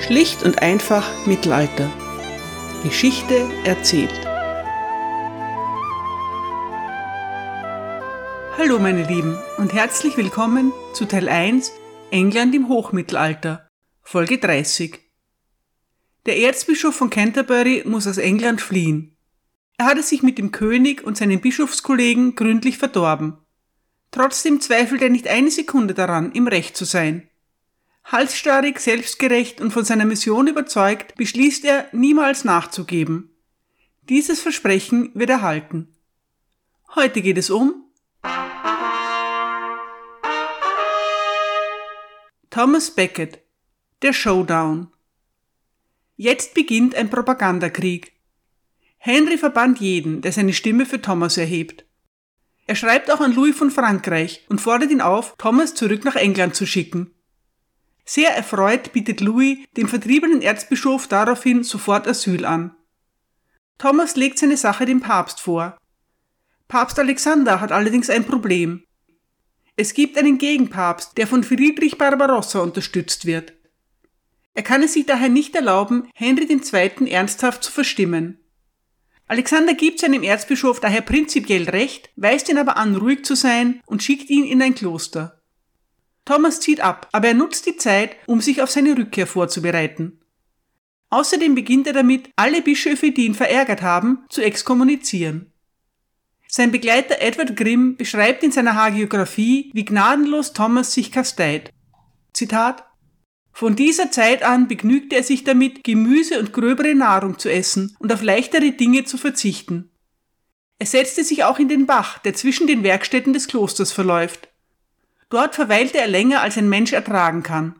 Schlicht und einfach Mittelalter. Geschichte erzählt. Hallo meine Lieben und herzlich willkommen zu Teil 1 England im Hochmittelalter, Folge 30. Der Erzbischof von Canterbury muss aus England fliehen. Er hatte sich mit dem König und seinen Bischofskollegen gründlich verdorben. Trotzdem zweifelt er nicht eine Sekunde daran, im Recht zu sein. Halsstarrig, selbstgerecht und von seiner Mission überzeugt, beschließt er, niemals nachzugeben. Dieses Versprechen wird er halten. Heute geht es um Thomas Becket Der Showdown Jetzt beginnt ein Propagandakrieg. Henry verbannt jeden, der seine Stimme für Thomas erhebt. Er schreibt auch an Louis von Frankreich und fordert ihn auf, Thomas zurück nach England zu schicken. Sehr erfreut bietet Louis dem vertriebenen Erzbischof daraufhin sofort Asyl an. Thomas legt seine Sache dem Papst vor. Papst Alexander hat allerdings ein Problem. Es gibt einen Gegenpapst, der von Friedrich Barbarossa unterstützt wird. Er kann es sich daher nicht erlauben, Henry II. ernsthaft zu verstimmen. Alexander gibt seinem Erzbischof daher prinzipiell recht, weist ihn aber an, ruhig zu sein und schickt ihn in ein Kloster. Thomas zieht ab, aber er nutzt die Zeit, um sich auf seine Rückkehr vorzubereiten. Außerdem beginnt er damit, alle Bischöfe, die ihn verärgert haben, zu exkommunizieren. Sein Begleiter Edward Grimm beschreibt in seiner Hagiographie, wie gnadenlos Thomas sich kasteit. Zitat Von dieser Zeit an begnügte er sich damit, Gemüse und gröbere Nahrung zu essen und auf leichtere Dinge zu verzichten. Er setzte sich auch in den Bach, der zwischen den Werkstätten des Klosters verläuft. Dort verweilte er länger, als ein Mensch ertragen kann.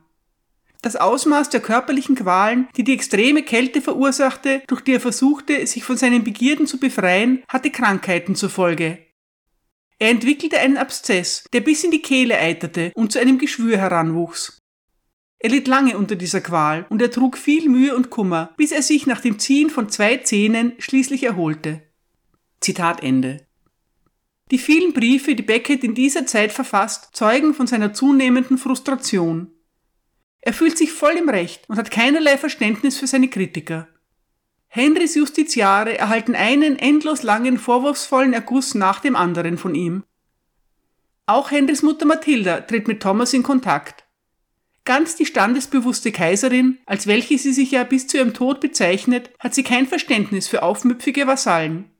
Das Ausmaß der körperlichen Qualen, die die extreme Kälte verursachte, durch die er versuchte, sich von seinen Begierden zu befreien, hatte Krankheiten zur Folge. Er entwickelte einen Abszess, der bis in die Kehle eiterte und zu einem Geschwür heranwuchs. Er litt lange unter dieser Qual und er trug viel Mühe und Kummer, bis er sich nach dem Ziehen von zwei Zähnen schließlich erholte. Zitat Ende. Die vielen Briefe, die Beckett in dieser Zeit verfasst, zeugen von seiner zunehmenden Frustration. Er fühlt sich voll im Recht und hat keinerlei Verständnis für seine Kritiker. Henrys Justiziare erhalten einen endlos langen vorwurfsvollen Erguss nach dem anderen von ihm. Auch Henrys Mutter Mathilda tritt mit Thomas in Kontakt. Ganz die standesbewusste Kaiserin, als welche sie sich ja bis zu ihrem Tod bezeichnet, hat sie kein Verständnis für aufmüpfige Vasallen.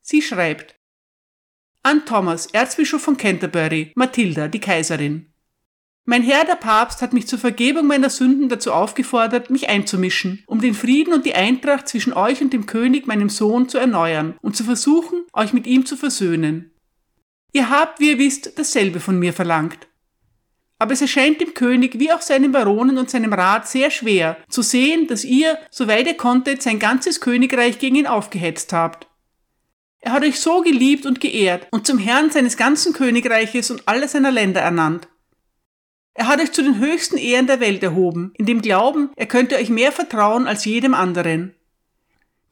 Sie schreibt, an Thomas, Erzbischof von Canterbury, Mathilda, die Kaiserin. Mein Herr der Papst hat mich zur Vergebung meiner Sünden dazu aufgefordert, mich einzumischen, um den Frieden und die Eintracht zwischen euch und dem König, meinem Sohn, zu erneuern und zu versuchen, euch mit ihm zu versöhnen. Ihr habt, wie ihr wisst, dasselbe von mir verlangt. Aber es erscheint dem König wie auch seinen Baronen und seinem Rat sehr schwer, zu sehen, dass ihr, soweit ihr konntet, sein ganzes Königreich gegen ihn aufgehetzt habt. Er hat euch so geliebt und geehrt und zum Herrn seines ganzen Königreiches und aller seiner Länder ernannt. Er hat euch zu den höchsten Ehren der Welt erhoben, in dem Glauben, er könnte euch mehr vertrauen als jedem anderen.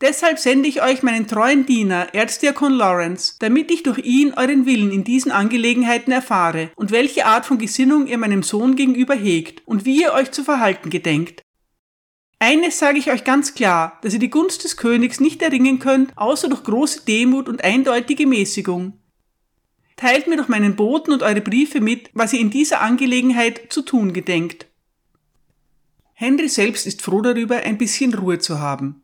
Deshalb sende ich euch meinen treuen Diener, Erzdiakon Lawrence, damit ich durch ihn euren Willen in diesen Angelegenheiten erfahre und welche Art von Gesinnung ihr meinem Sohn gegenüber hegt und wie ihr euch zu verhalten gedenkt. Eines sage ich euch ganz klar, dass ihr die Gunst des Königs nicht erringen könnt, außer durch große Demut und eindeutige Mäßigung. Teilt mir durch meinen Boten und eure Briefe mit, was ihr in dieser Angelegenheit zu tun gedenkt. Henry selbst ist froh darüber, ein bisschen Ruhe zu haben.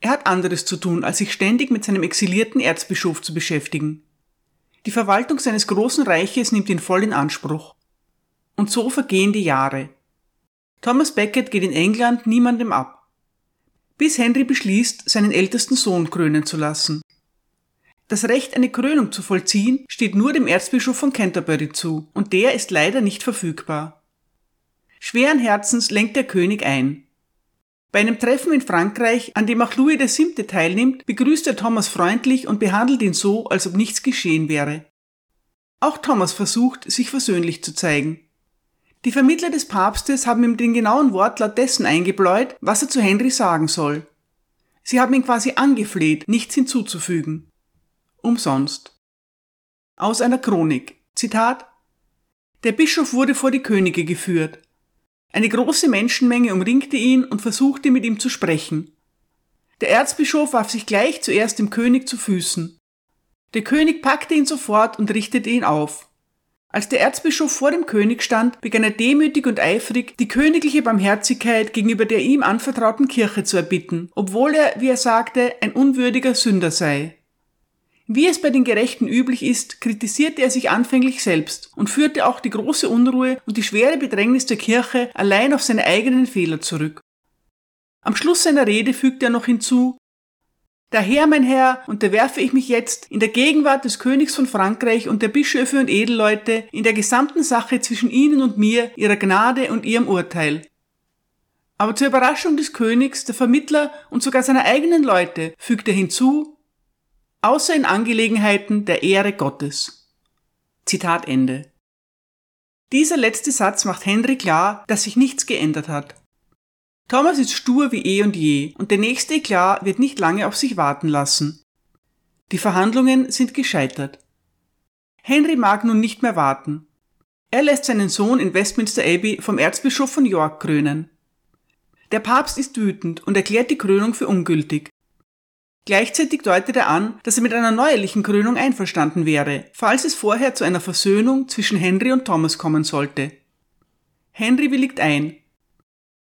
Er hat anderes zu tun, als sich ständig mit seinem exilierten Erzbischof zu beschäftigen. Die Verwaltung seines großen Reiches nimmt ihn voll in Anspruch. Und so vergehen die Jahre. Thomas Becket geht in England niemandem ab, bis Henry beschließt, seinen ältesten Sohn krönen zu lassen. Das Recht, eine Krönung zu vollziehen, steht nur dem Erzbischof von Canterbury zu, und der ist leider nicht verfügbar. Schweren Herzens lenkt der König ein. Bei einem Treffen in Frankreich, an dem auch Louis VII. teilnimmt, begrüßt er Thomas freundlich und behandelt ihn so, als ob nichts geschehen wäre. Auch Thomas versucht, sich versöhnlich zu zeigen. Die Vermittler des Papstes haben ihm den genauen Wortlaut dessen eingebläut, was er zu Henry sagen soll. Sie haben ihn quasi angefleht, nichts hinzuzufügen. Umsonst. Aus einer Chronik. Zitat Der Bischof wurde vor die Könige geführt. Eine große Menschenmenge umringte ihn und versuchte mit ihm zu sprechen. Der Erzbischof warf sich gleich zuerst dem König zu Füßen. Der König packte ihn sofort und richtete ihn auf. Als der Erzbischof vor dem König stand, begann er demütig und eifrig, die königliche Barmherzigkeit gegenüber der ihm anvertrauten Kirche zu erbitten, obwohl er, wie er sagte, ein unwürdiger Sünder sei. Wie es bei den Gerechten üblich ist, kritisierte er sich anfänglich selbst und führte auch die große Unruhe und die schwere Bedrängnis der Kirche allein auf seine eigenen Fehler zurück. Am Schluss seiner Rede fügte er noch hinzu, Daher, mein Herr, unterwerfe ich mich jetzt in der Gegenwart des Königs von Frankreich und der Bischöfe und Edelleute in der gesamten Sache zwischen Ihnen und mir, Ihrer Gnade und Ihrem Urteil. Aber zur Überraschung des Königs, der Vermittler und sogar seiner eigenen Leute fügt er hinzu, außer in Angelegenheiten der Ehre Gottes. Zitat Ende. Dieser letzte Satz macht Henry klar, dass sich nichts geändert hat. Thomas ist stur wie eh und je, und der nächste Eklat wird nicht lange auf sich warten lassen. Die Verhandlungen sind gescheitert. Henry mag nun nicht mehr warten. Er lässt seinen Sohn in Westminster Abbey vom Erzbischof von York krönen. Der Papst ist wütend und erklärt die Krönung für ungültig. Gleichzeitig deutet er an, dass er mit einer neuerlichen Krönung einverstanden wäre, falls es vorher zu einer Versöhnung zwischen Henry und Thomas kommen sollte. Henry willigt ein.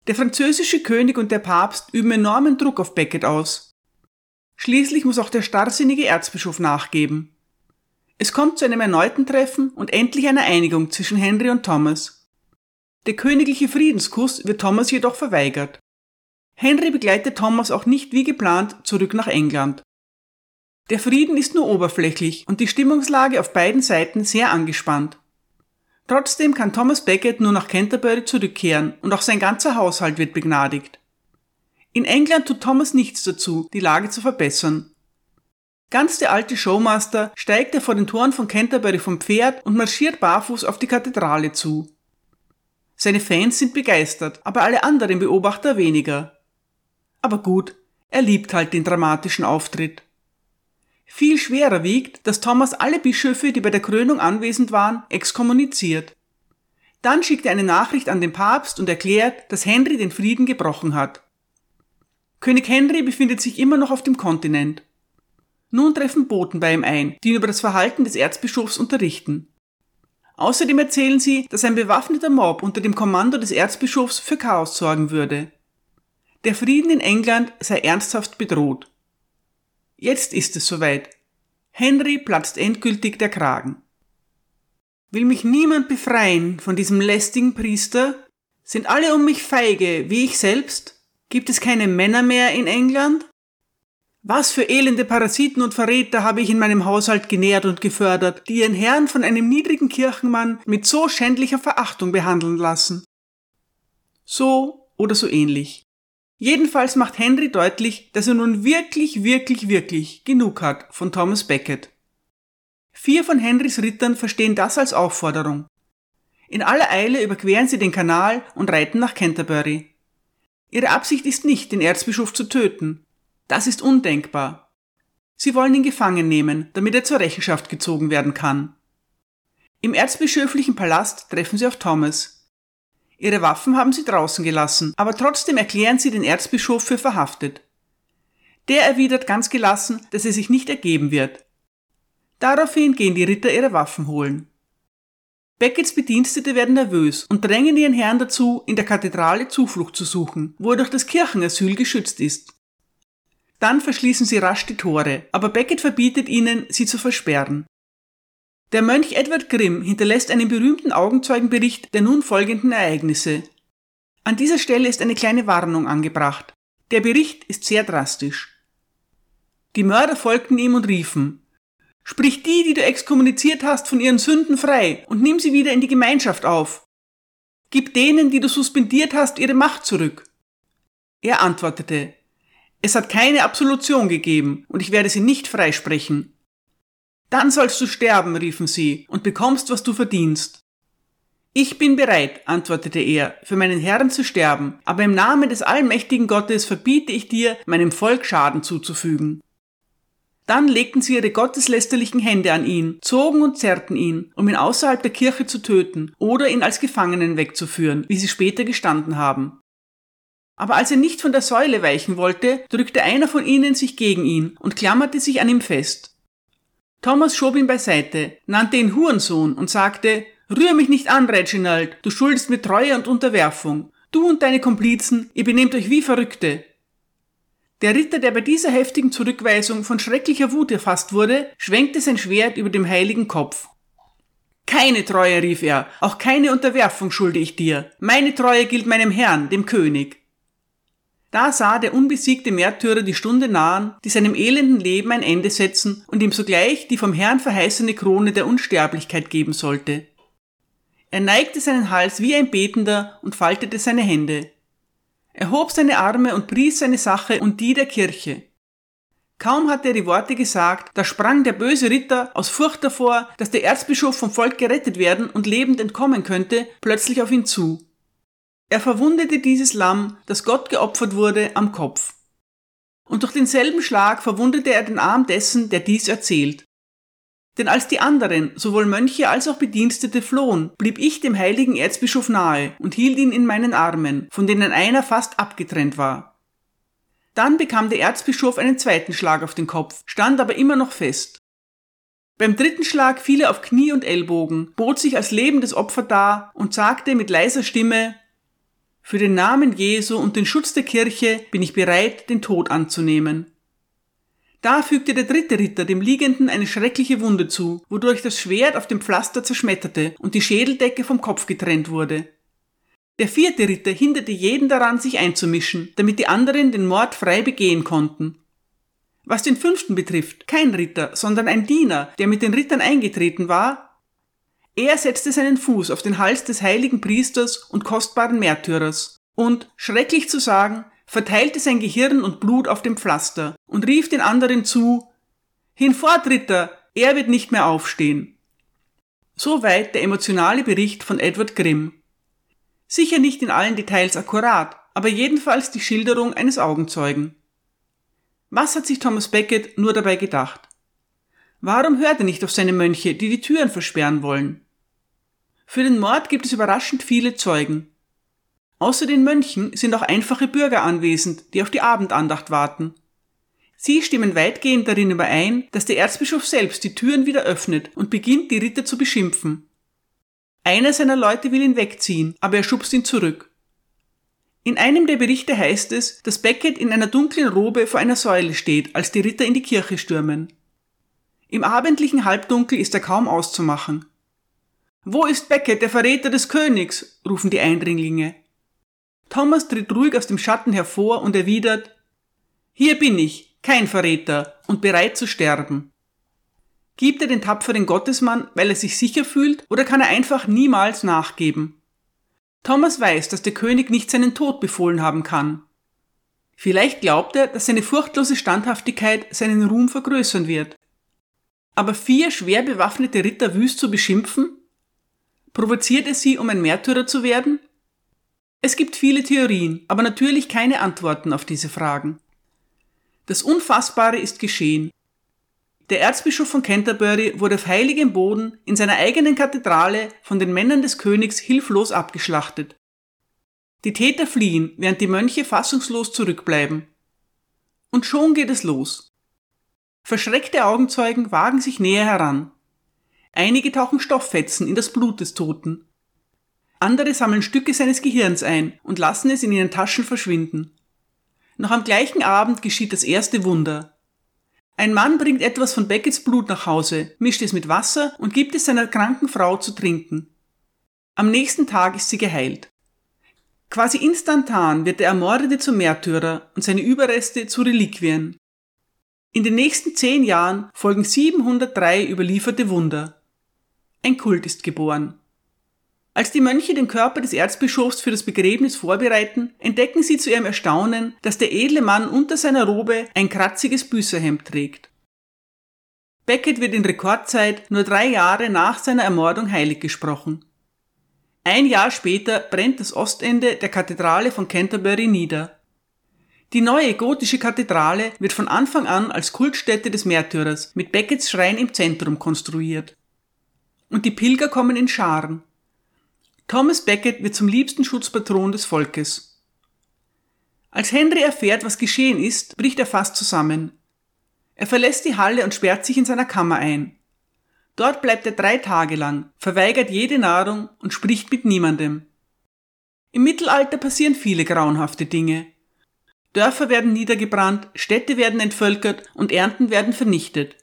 Der französische König und der Papst üben enormen Druck auf Becket aus. Schließlich muss auch der starrsinnige Erzbischof nachgeben. Es kommt zu einem erneuten Treffen und endlich einer Einigung zwischen Henry und Thomas. Der königliche Friedenskuss wird Thomas jedoch verweigert. Henry begleitet Thomas auch nicht wie geplant zurück nach England. Der Frieden ist nur oberflächlich und die Stimmungslage auf beiden Seiten sehr angespannt. Trotzdem kann Thomas Becket nur nach Canterbury zurückkehren und auch sein ganzer Haushalt wird begnadigt. In England tut Thomas nichts dazu, die Lage zu verbessern. Ganz der alte Showmaster steigt er vor den Toren von Canterbury vom Pferd und marschiert barfuß auf die Kathedrale zu. Seine Fans sind begeistert, aber alle anderen Beobachter weniger. Aber gut, er liebt halt den dramatischen Auftritt. Viel schwerer wiegt, dass Thomas alle Bischöfe, die bei der Krönung anwesend waren, exkommuniziert. Dann schickt er eine Nachricht an den Papst und erklärt, dass Henry den Frieden gebrochen hat. König Henry befindet sich immer noch auf dem Kontinent. Nun treffen Boten bei ihm ein, die ihn über das Verhalten des Erzbischofs unterrichten. Außerdem erzählen sie, dass ein bewaffneter Mob unter dem Kommando des Erzbischofs für Chaos sorgen würde. Der Frieden in England sei ernsthaft bedroht. Jetzt ist es soweit. Henry platzt endgültig der Kragen. Will mich niemand befreien von diesem lästigen Priester? Sind alle um mich feige, wie ich selbst? Gibt es keine Männer mehr in England? Was für elende Parasiten und Verräter habe ich in meinem Haushalt genährt und gefördert, die ihren Herrn von einem niedrigen Kirchenmann mit so schändlicher Verachtung behandeln lassen? So oder so ähnlich. Jedenfalls macht Henry deutlich, dass er nun wirklich, wirklich, wirklich genug hat von Thomas Becket. Vier von Henrys Rittern verstehen das als Aufforderung. In aller Eile überqueren sie den Kanal und reiten nach Canterbury. Ihre Absicht ist nicht, den Erzbischof zu töten. Das ist undenkbar. Sie wollen ihn gefangen nehmen, damit er zur Rechenschaft gezogen werden kann. Im erzbischöflichen Palast treffen sie auf Thomas, Ihre Waffen haben sie draußen gelassen, aber trotzdem erklären sie den Erzbischof für verhaftet. Der erwidert ganz gelassen, dass er sich nicht ergeben wird. Daraufhin gehen die Ritter ihre Waffen holen. Beckets Bedienstete werden nervös und drängen ihren Herrn dazu, in der Kathedrale Zuflucht zu suchen, wo er durch das Kirchenasyl geschützt ist. Dann verschließen sie rasch die Tore, aber Becket verbietet ihnen, sie zu versperren. Der Mönch Edward Grimm hinterlässt einen berühmten Augenzeugenbericht der nun folgenden Ereignisse. An dieser Stelle ist eine kleine Warnung angebracht. Der Bericht ist sehr drastisch. Die Mörder folgten ihm und riefen, Sprich die, die du exkommuniziert hast, von ihren Sünden frei und nimm sie wieder in die Gemeinschaft auf. Gib denen, die du suspendiert hast, ihre Macht zurück. Er antwortete, es hat keine Absolution gegeben und ich werde sie nicht freisprechen. Dann sollst du sterben, riefen sie, und bekommst, was du verdienst. Ich bin bereit, antwortete er, für meinen Herrn zu sterben, aber im Namen des allmächtigen Gottes verbiete ich dir, meinem Volk Schaden zuzufügen. Dann legten sie ihre gotteslästerlichen Hände an ihn, zogen und zerrten ihn, um ihn außerhalb der Kirche zu töten oder ihn als Gefangenen wegzuführen, wie sie später gestanden haben. Aber als er nicht von der Säule weichen wollte, drückte einer von ihnen sich gegen ihn und klammerte sich an ihm fest. Thomas schob ihn beiseite, nannte ihn Hurensohn und sagte, Rühr mich nicht an, Reginald, du schuldest mir Treue und Unterwerfung. Du und deine Komplizen, ihr benehmt euch wie Verrückte. Der Ritter, der bei dieser heftigen Zurückweisung von schrecklicher Wut erfasst wurde, schwenkte sein Schwert über dem heiligen Kopf. Keine Treue, rief er, auch keine Unterwerfung schulde ich dir. Meine Treue gilt meinem Herrn, dem König. Da sah der unbesiegte Märtyrer die Stunde nahen, die seinem elenden Leben ein Ende setzen und ihm sogleich die vom Herrn verheißene Krone der Unsterblichkeit geben sollte. Er neigte seinen Hals wie ein Betender und faltete seine Hände. Er hob seine Arme und pries seine Sache und die der Kirche. Kaum hatte er die Worte gesagt, da sprang der böse Ritter aus Furcht davor, dass der Erzbischof vom Volk gerettet werden und lebend entkommen könnte, plötzlich auf ihn zu. Er verwundete dieses Lamm, das Gott geopfert wurde, am Kopf. Und durch denselben Schlag verwundete er den Arm dessen, der dies erzählt. Denn als die anderen, sowohl Mönche als auch Bedienstete, flohen, blieb ich dem heiligen Erzbischof nahe und hielt ihn in meinen Armen, von denen einer fast abgetrennt war. Dann bekam der Erzbischof einen zweiten Schlag auf den Kopf, stand aber immer noch fest. Beim dritten Schlag fiel er auf Knie und Ellbogen, bot sich als lebendes Opfer dar und sagte mit leiser Stimme für den Namen Jesu und den Schutz der Kirche bin ich bereit, den Tod anzunehmen. Da fügte der dritte Ritter dem Liegenden eine schreckliche Wunde zu, wodurch das Schwert auf dem Pflaster zerschmetterte und die Schädeldecke vom Kopf getrennt wurde. Der vierte Ritter hinderte jeden daran, sich einzumischen, damit die anderen den Mord frei begehen konnten. Was den fünften betrifft, kein Ritter, sondern ein Diener, der mit den Rittern eingetreten war, er setzte seinen Fuß auf den Hals des heiligen Priesters und kostbaren Märtyrers und, schrecklich zu sagen, verteilte sein Gehirn und Blut auf dem Pflaster und rief den anderen zu Hinfort, Ritter, er wird nicht mehr aufstehen. Soweit der emotionale Bericht von Edward Grimm. Sicher nicht in allen Details akkurat, aber jedenfalls die Schilderung eines Augenzeugen. Was hat sich Thomas Becket nur dabei gedacht? Warum hört er nicht auf seine Mönche, die die Türen versperren wollen? Für den Mord gibt es überraschend viele Zeugen. Außer den Mönchen sind auch einfache Bürger anwesend, die auf die Abendandacht warten. Sie stimmen weitgehend darin überein, dass der Erzbischof selbst die Türen wieder öffnet und beginnt, die Ritter zu beschimpfen. Einer seiner Leute will ihn wegziehen, aber er schubst ihn zurück. In einem der Berichte heißt es, dass Becket in einer dunklen Robe vor einer Säule steht, als die Ritter in die Kirche stürmen. Im abendlichen Halbdunkel ist er kaum auszumachen. Wo ist Becket, der Verräter des Königs? rufen die Eindringlinge. Thomas tritt ruhig aus dem Schatten hervor und erwidert Hier bin ich, kein Verräter und bereit zu sterben. Gibt er den tapferen Gottesmann, weil er sich sicher fühlt, oder kann er einfach niemals nachgeben? Thomas weiß, dass der König nicht seinen Tod befohlen haben kann. Vielleicht glaubt er, dass seine furchtlose Standhaftigkeit seinen Ruhm vergrößern wird. Aber vier schwer bewaffnete Ritter wüst zu beschimpfen, Provoziert es sie, um ein Märtyrer zu werden? Es gibt viele Theorien, aber natürlich keine Antworten auf diese Fragen. Das Unfassbare ist geschehen. Der Erzbischof von Canterbury wurde auf heiligem Boden in seiner eigenen Kathedrale von den Männern des Königs hilflos abgeschlachtet. Die Täter fliehen, während die Mönche fassungslos zurückbleiben. Und schon geht es los. Verschreckte Augenzeugen wagen sich näher heran. Einige tauchen Stofffetzen in das Blut des Toten. Andere sammeln Stücke seines Gehirns ein und lassen es in ihren Taschen verschwinden. Noch am gleichen Abend geschieht das erste Wunder. Ein Mann bringt etwas von Beckets Blut nach Hause, mischt es mit Wasser und gibt es seiner kranken Frau zu trinken. Am nächsten Tag ist sie geheilt. Quasi instantan wird der Ermordete zum Märtyrer und seine Überreste zu Reliquien. In den nächsten zehn Jahren folgen 703 überlieferte Wunder. Ein Kult ist geboren. Als die Mönche den Körper des Erzbischofs für das Begräbnis vorbereiten, entdecken sie zu ihrem Erstaunen, dass der edle Mann unter seiner Robe ein kratziges Büßerhemd trägt. Becket wird in Rekordzeit nur drei Jahre nach seiner Ermordung heilig gesprochen. Ein Jahr später brennt das Ostende der Kathedrale von Canterbury nieder. Die neue gotische Kathedrale wird von Anfang an als Kultstätte des Märtyrers mit Beckets Schrein im Zentrum konstruiert. Und die Pilger kommen in Scharen. Thomas Becket wird zum liebsten Schutzpatron des Volkes. Als Henry erfährt, was geschehen ist, bricht er fast zusammen. Er verlässt die Halle und sperrt sich in seiner Kammer ein. Dort bleibt er drei Tage lang, verweigert jede Nahrung und spricht mit niemandem. Im Mittelalter passieren viele grauenhafte Dinge. Dörfer werden niedergebrannt, Städte werden entvölkert und Ernten werden vernichtet.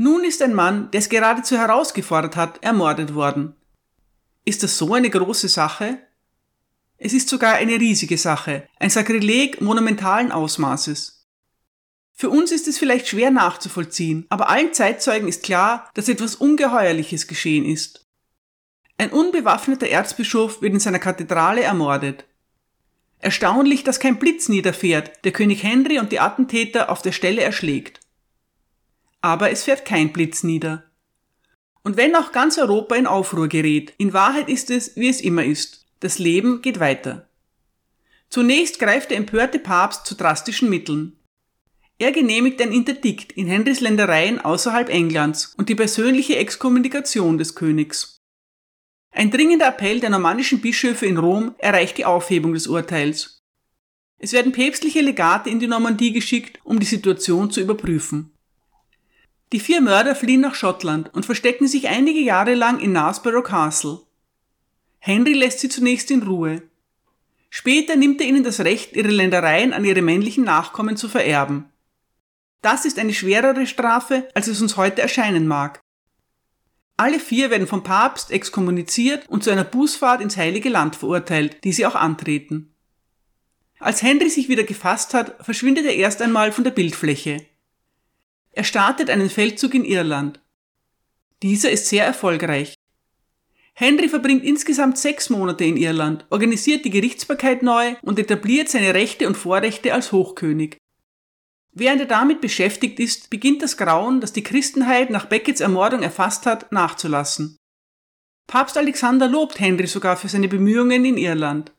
Nun ist ein Mann, der es geradezu herausgefordert hat, ermordet worden. Ist das so eine große Sache? Es ist sogar eine riesige Sache, ein Sakrileg monumentalen Ausmaßes. Für uns ist es vielleicht schwer nachzuvollziehen, aber allen Zeitzeugen ist klar, dass etwas Ungeheuerliches geschehen ist. Ein unbewaffneter Erzbischof wird in seiner Kathedrale ermordet. Erstaunlich, dass kein Blitz niederfährt, der König Henry und die Attentäter auf der Stelle erschlägt. Aber es fährt kein Blitz nieder. Und wenn auch ganz Europa in Aufruhr gerät, in Wahrheit ist es, wie es immer ist. Das Leben geht weiter. Zunächst greift der empörte Papst zu drastischen Mitteln. Er genehmigt ein Interdikt in Henrys Ländereien außerhalb Englands und die persönliche Exkommunikation des Königs. Ein dringender Appell der normannischen Bischöfe in Rom erreicht die Aufhebung des Urteils. Es werden päpstliche Legate in die Normandie geschickt, um die Situation zu überprüfen. Die vier Mörder fliehen nach Schottland und verstecken sich einige Jahre lang in Knaresborough Castle. Henry lässt sie zunächst in Ruhe. Später nimmt er ihnen das Recht, ihre Ländereien an ihre männlichen Nachkommen zu vererben. Das ist eine schwerere Strafe, als es uns heute erscheinen mag. Alle vier werden vom Papst exkommuniziert und zu einer Bußfahrt ins Heilige Land verurteilt, die sie auch antreten. Als Henry sich wieder gefasst hat, verschwindet er erst einmal von der Bildfläche. Er startet einen Feldzug in Irland. Dieser ist sehr erfolgreich. Henry verbringt insgesamt sechs Monate in Irland, organisiert die Gerichtsbarkeit neu und etabliert seine Rechte und Vorrechte als Hochkönig. Während er damit beschäftigt ist, beginnt das Grauen, das die Christenheit nach Beckets Ermordung erfasst hat, nachzulassen. Papst Alexander lobt Henry sogar für seine Bemühungen in Irland.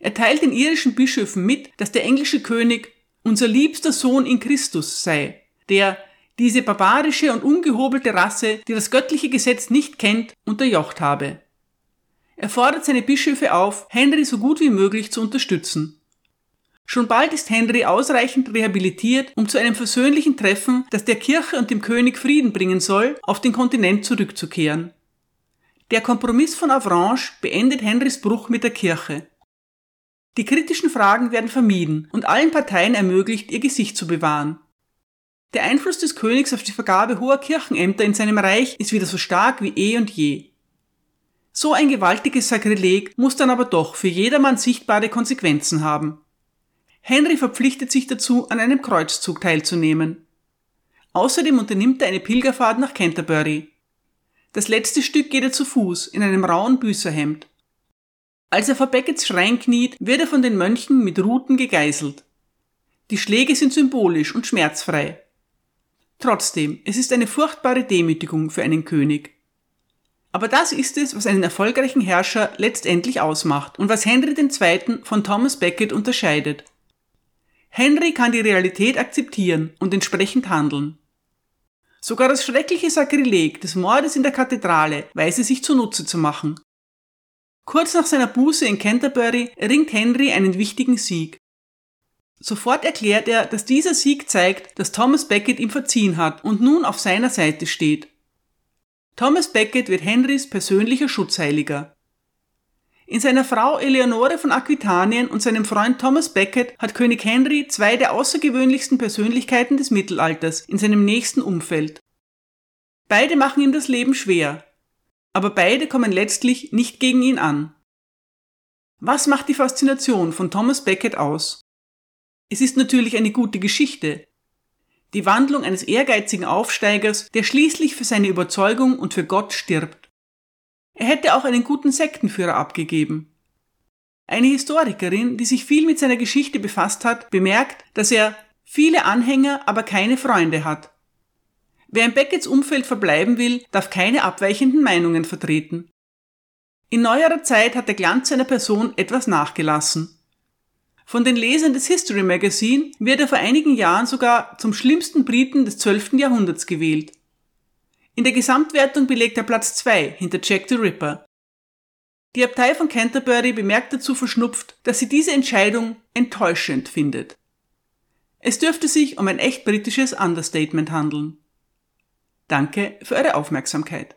Er teilt den irischen Bischöfen mit, dass der englische König unser liebster Sohn in Christus sei, der diese barbarische und ungehobelte Rasse, die das göttliche Gesetz nicht kennt, unterjocht habe. Er fordert seine Bischöfe auf, Henry so gut wie möglich zu unterstützen. Schon bald ist Henry ausreichend rehabilitiert, um zu einem versöhnlichen Treffen, das der Kirche und dem König Frieden bringen soll, auf den Kontinent zurückzukehren. Der Kompromiss von Avranches beendet Henrys Bruch mit der Kirche. Die kritischen Fragen werden vermieden und allen Parteien ermöglicht, ihr Gesicht zu bewahren. Der Einfluss des Königs auf die Vergabe hoher Kirchenämter in seinem Reich ist wieder so stark wie eh und je. So ein gewaltiges Sakrileg muss dann aber doch für jedermann sichtbare Konsequenzen haben. Henry verpflichtet sich dazu, an einem Kreuzzug teilzunehmen. Außerdem unternimmt er eine Pilgerfahrt nach Canterbury. Das letzte Stück geht er zu Fuß, in einem rauen Büßerhemd. Als er vor Beckets Schrein kniet, wird er von den Mönchen mit Ruten gegeißelt. Die Schläge sind symbolisch und schmerzfrei. Trotzdem, es ist eine furchtbare Demütigung für einen König. Aber das ist es, was einen erfolgreichen Herrscher letztendlich ausmacht und was Henry II. von Thomas Becket unterscheidet. Henry kann die Realität akzeptieren und entsprechend handeln. Sogar das schreckliche Sakrileg des Mordes in der Kathedrale weiß er sich zunutze zu machen. Kurz nach seiner Buße in Canterbury erringt Henry einen wichtigen Sieg. Sofort erklärt er, dass dieser Sieg zeigt, dass Thomas Becket ihm verziehen hat und nun auf seiner Seite steht. Thomas Becket wird Henrys persönlicher Schutzheiliger. In seiner Frau Eleonore von Aquitanien und seinem Freund Thomas Becket hat König Henry zwei der außergewöhnlichsten Persönlichkeiten des Mittelalters in seinem nächsten Umfeld. Beide machen ihm das Leben schwer, aber beide kommen letztlich nicht gegen ihn an. Was macht die Faszination von Thomas Becket aus? Es ist natürlich eine gute Geschichte. Die Wandlung eines ehrgeizigen Aufsteigers, der schließlich für seine Überzeugung und für Gott stirbt. Er hätte auch einen guten Sektenführer abgegeben. Eine Historikerin, die sich viel mit seiner Geschichte befasst hat, bemerkt, dass er viele Anhänger, aber keine Freunde hat. Wer in Beckets Umfeld verbleiben will, darf keine abweichenden Meinungen vertreten. In neuerer Zeit hat der Glanz seiner Person etwas nachgelassen. Von den Lesern des History Magazine wird er vor einigen Jahren sogar zum schlimmsten Briten des 12. Jahrhunderts gewählt. In der Gesamtwertung belegt er Platz 2 hinter Jack the Ripper. Die Abtei von Canterbury bemerkt dazu verschnupft, dass sie diese Entscheidung enttäuschend findet. Es dürfte sich um ein echt britisches Understatement handeln. Danke für eure Aufmerksamkeit.